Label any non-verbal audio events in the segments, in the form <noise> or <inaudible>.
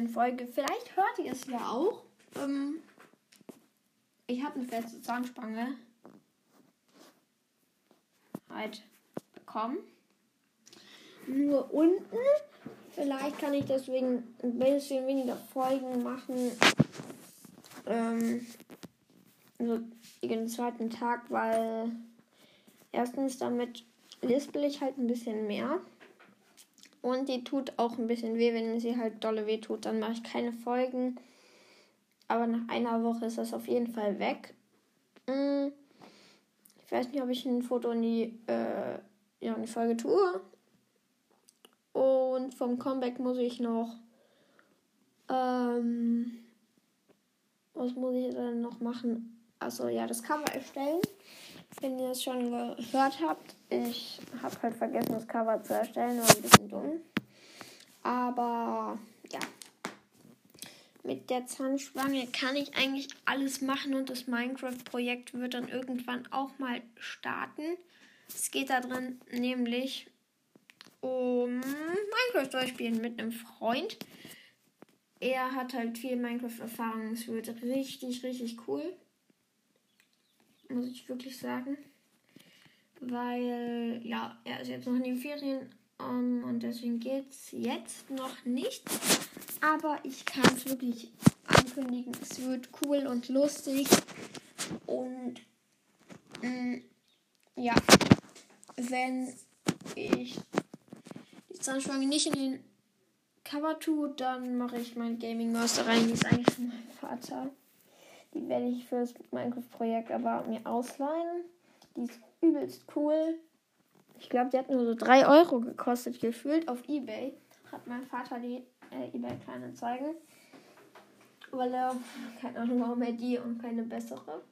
neuen Folge. Vielleicht hört ihr es ja auch. Ähm, ich habe eine feste Zahnspange halt bekommen. Nur unten. Vielleicht kann ich deswegen ein bisschen weniger Folgen machen. Ähm, so den zweiten Tag, weil erstens damit lispel ich halt ein bisschen mehr. Und die tut auch ein bisschen weh, wenn sie halt dolle weh tut. Dann mache ich keine Folgen. Aber nach einer Woche ist das auf jeden Fall weg. Hm. Ich weiß nicht, ob ich ein Foto in die, äh, ja, in die Folge tue. Und vom Comeback muss ich noch. Ähm, was muss ich dann noch machen? Also ja, das Cover erstellen. Wenn ihr es schon gehört habt, ich habe halt vergessen, das Cover zu erstellen, war ein bisschen dumm. Aber ja, mit der Zahnspange kann ich eigentlich alles machen und das Minecraft-Projekt wird dann irgendwann auch mal starten. Es geht da drin nämlich um Minecraft durchspielen mit einem Freund. Er hat halt viel Minecraft-Erfahrung. Es wird richtig, richtig cool muss ich wirklich sagen. Weil, ja, er ist jetzt noch in den Ferien um, ähm, und deswegen geht es jetzt noch nicht. Aber ich kann es wirklich ankündigen. Es wird cool und lustig. Und mh, mm, ja, wenn ich die Zahnspange nicht in den Cover tue, dann mache ich mein Gaming Master rein. Die ist eigentlich von meinem Vater. Die werde ich fürs Minecraft-Projekt aber mir ausleihen. Die ist übelst cool. Ich glaube, die hat nur so 3 Euro gekostet, gefühlt auf Ebay. Hat mein Vater die äh, Ebay kleine zeigen. Weil er, keine Ahnung, warum er die und keine bessere.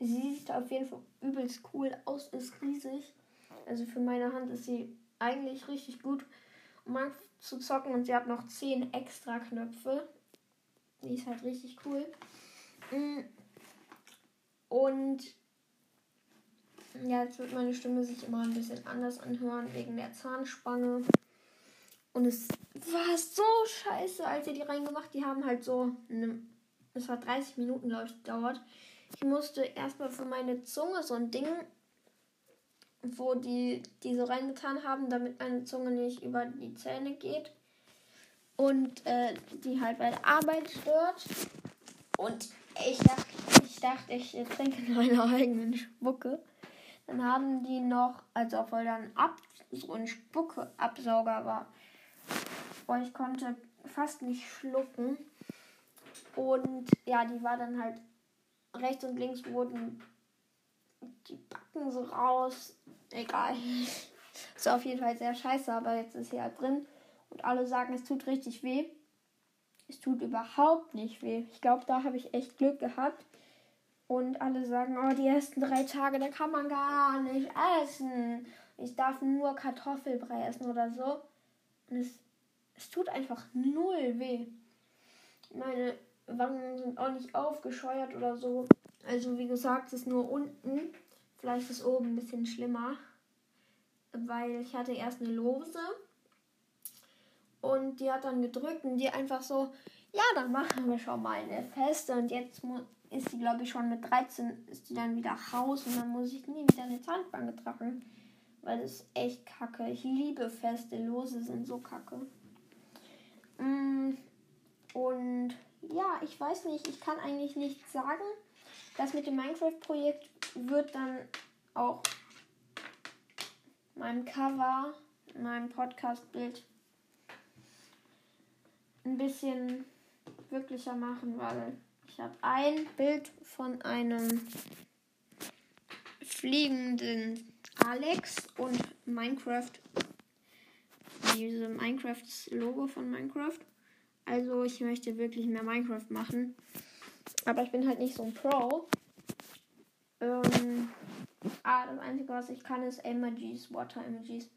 Sie sieht auf jeden Fall übelst cool aus, ist riesig. Also für meine Hand ist sie eigentlich richtig gut, um zu zocken. Und sie hat noch 10 extra Knöpfe. Die ist halt richtig cool. Mm. Und ja, jetzt wird meine Stimme sich immer ein bisschen anders anhören wegen der Zahnspange. Und es war so scheiße, als ihr die reingemacht. Die haben halt so, eine, es war 30 Minuten, glaube ich, gedauert. Ich musste erstmal für meine Zunge so ein Ding, wo die, die so reingetan haben, damit meine Zunge nicht über die Zähne geht. Und äh, die halt bei der Arbeit stört. Und ich dachte, ich, dachte, ich trinke meine <laughs> eigenen Spucke. Dann haben die noch, also obwohl dann ab, so ein Spuckeabsauger war. Boah, ich konnte fast nicht schlucken. Und ja, die war dann halt rechts und links wurden die Backen so raus. Egal. <laughs> Ist auf jeden Fall sehr scheiße, aber jetzt ist sie halt drin. Und alle sagen, es tut richtig weh. Es tut überhaupt nicht weh. Ich glaube, da habe ich echt Glück gehabt. Und alle sagen, oh, die ersten drei Tage, da kann man gar nicht essen. Ich darf nur Kartoffelbrei essen oder so. Und es, es tut einfach null weh. Meine Wangen sind auch nicht aufgescheuert oder so. Also wie gesagt, es ist nur unten. Vielleicht ist oben ein bisschen schlimmer. Weil ich hatte erst eine Lose und die hat dann gedrückt und die einfach so, ja, dann machen wir schon mal eine Feste. Und jetzt ist die, glaube ich, schon mit 13 ist die dann wieder raus und dann muss ich nie wieder eine Zahnspange tragen. Weil das ist echt kacke. Ich liebe Feste. Lose sind so kacke. Mm, und ja, ich weiß nicht, ich kann eigentlich nichts sagen. Das mit dem Minecraft-Projekt wird dann auch meinem Cover, meinem Podcast-Bild ein bisschen wirklicher machen, weil ich habe ein Bild von einem fliegenden Alex und Minecraft, diese Minecraft-Logo von Minecraft. Also ich möchte wirklich mehr Minecraft machen. Aber ich bin halt nicht so ein Pro. Ähm, ah, das Einzige, was ich kann, ist Emojis, Water Emojis.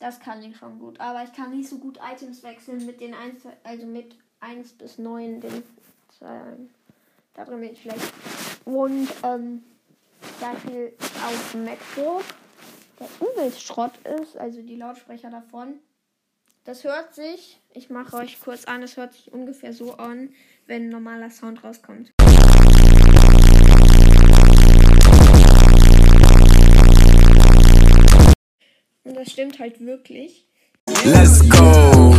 Das kann ich schon gut. Aber ich kann nicht so gut Items wechseln mit den 1, also mit 1 bis 9 den Zahlen. Da drin bin ich schlecht. Und ähm, da viel auf MacBook, der übelst Schrott ist, also die Lautsprecher davon, Das hört sich, ich mache euch kurz an, es hört sich ungefähr so an, wenn ein normaler Sound rauskommt. Das stimmt halt wirklich. Let's go!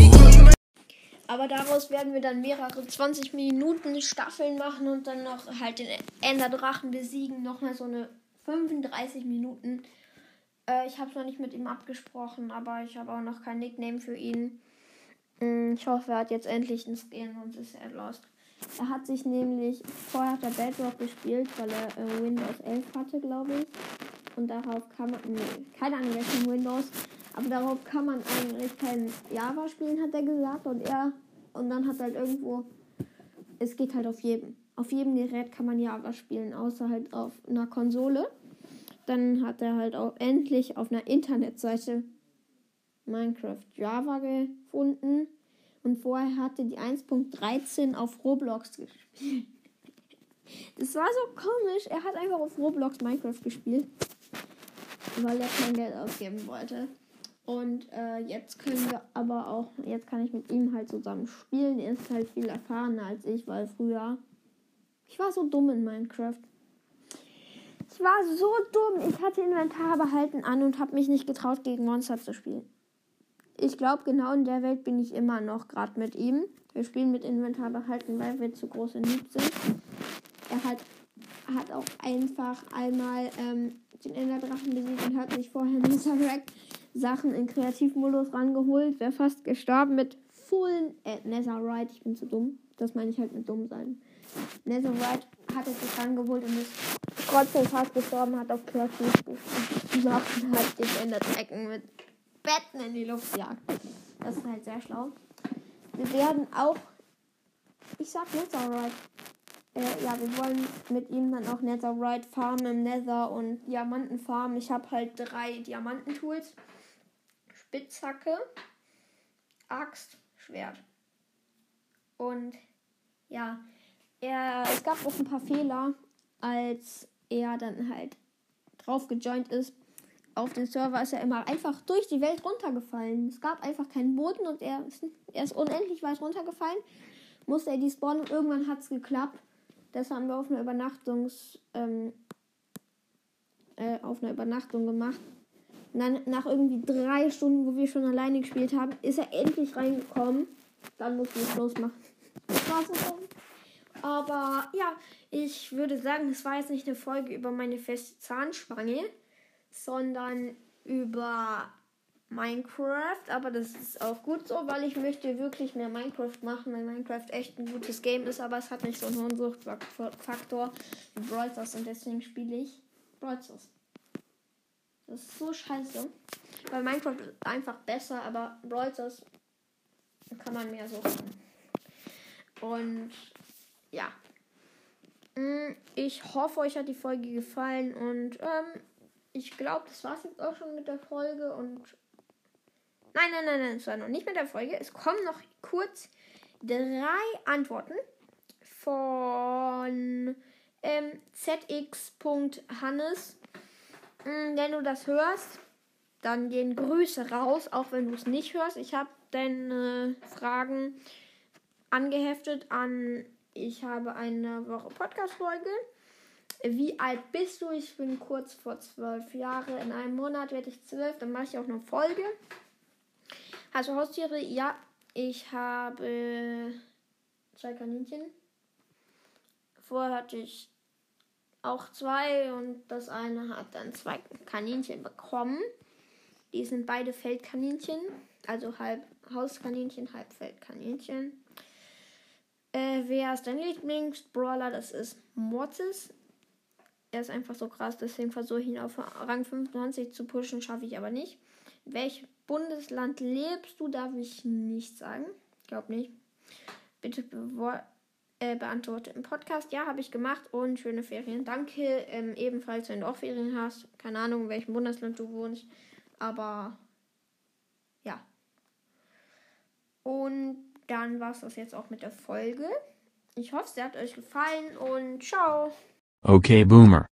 Aber daraus werden wir dann mehrere 20 Minuten Staffeln machen und dann noch halt den Enderdrachen besiegen. Nochmal so eine 35 Minuten. Äh, ich habe es noch nicht mit ihm abgesprochen, aber ich habe auch noch kein Nickname für ihn. Mm, ich hoffe, er hat jetzt endlich ein Skin, sonst ist er lost. Er hat sich nämlich, vorher hat er Bedrock gespielt, weil er äh, Windows 11 hatte, glaube ich. Und darauf kann man, nee, keine Ahnung, welchen Windows, aber darauf kann man eigentlich kein Java spielen, hat er gesagt. Und er, und dann hat halt irgendwo, es geht halt auf jedem. Auf jedem Gerät kann man Java spielen, außer halt auf einer Konsole. Dann hat er halt auch endlich auf einer Internetseite Minecraft Java gefunden. Und vorher hatte die 1.13 auf Roblox gespielt. <laughs> Das war so komisch. Er hat einfach auf Roblox Minecraft gespielt. Weil er kein Geld ausgeben wollte. Und äh, jetzt können wir aber auch, jetzt kann ich mit ihm halt zusammen spielen. Er ist halt viel erfahrener als ich, weil früher. Ich war so dumm in Minecraft. Ich war so dumm. Ich hatte Inventar behalten an und habe mich nicht getraut, gegen Monster zu spielen ich glaube, genau in der Welt bin ich immer noch gerade mit ihm. Wir spielen mit Inventar behalten, weil wir zu groß in Lieb sind. Er hat, hat auch einfach einmal ähm, den Enderdrachen besiegt und hat sich vorher Netherrack Sachen in Kreativmodus rangeholt. Wäre fast gestorben mit Full äh, Netherite. Ich bin zu dumm. Das meine ich halt mit dumm sein. Netherite hat er sich rangeholt und ist trotzdem fast gestorben, hat auf Kreativ Sachen hat den Enderdrachen mit Betten in die Luft jagt. Das ist halt sehr schlau. Wir werden auch, ich sag Netherite. Äh, ja, wir wollen mit ihm dann auch Netherite farmen im Nether und Diamanten farmen. Ich habe halt drei Diamantentools. Spitzhacke, Axt, Schwert. Und ja, er, es gab auch ein paar Fehler, als er dann halt drauf gejoint ist auf den Server ist er immer einfach durch die Welt runtergefallen. Es gab einfach keinen Boden und er ist, er ist unendlich weit runtergefallen. Musste er die spawnen und irgendwann hat es geklappt. Das haben wir auf einer Übernachtungs ähm, äh, auf einer Übernachtung gemacht. Und dann nach irgendwie drei Stunden, wo wir schon alleine gespielt haben, ist er endlich reingekommen. Dann mussten wir Schluss machen. Aber ja, ich würde sagen, es war jetzt nicht eine Folge über meine feste Zahnspange sondern über Minecraft, aber das ist auch gut so, weil ich möchte wirklich mehr Minecraft machen, weil Minecraft echt ein gutes Game ist, aber es hat nicht so einen hohen Suchtfaktor wie Brawl Stars und deswegen spiele ich Brawl Stars. Das ist so scheiße, weil Minecraft ist einfach besser, aber Brawl Stars kann man mehr suchten. Und ja, mm, ich hoffe, euch hat die Folge gefallen und ähm, ich glaube, das war es jetzt auch schon mit der Folge und. Nein, nein, nein, nein, es war noch nicht mit der Folge. Es kommen noch kurz drei Antworten von ähm, zx.hannes. Hm, wenn du das hörst, dann gehen Grüße raus, auch wenn du es nicht hörst. Ich habe deine Fragen angeheftet an ich habe eine Woche Podcast-Folge. Wie alt bist du? Ich bin kurz vor zwölf Jahre. In einem Monat werde ich zwölf. Dann mache ich auch eine Folge. Du Haustiere? Ja, ich habe zwei Kaninchen. Vorher hatte ich auch zwei und das eine hat dann zwei Kaninchen bekommen. Die sind beide Feldkaninchen, also halb Hauskaninchen, halb Feldkaninchen. Äh, wer ist dein Lieblingsbrawler? Das ist Mortis er ist einfach so krass, deswegen versuche ich ihn auf Rang 25 zu pushen, schaffe ich aber nicht. In welchem Bundesland lebst du, darf ich nicht sagen. Glaub nicht. Bitte äh, beantworte im Podcast. Ja, habe ich gemacht und schöne Ferien. Danke. Ähm, ebenfalls, wenn du auch Ferien hast. Keine Ahnung, in welchem Bundesland du wohnst. Aber ja. Und dann war es das jetzt auch mit der Folge. Ich hoffe, es hat euch gefallen und ciao. Okay, Boomer.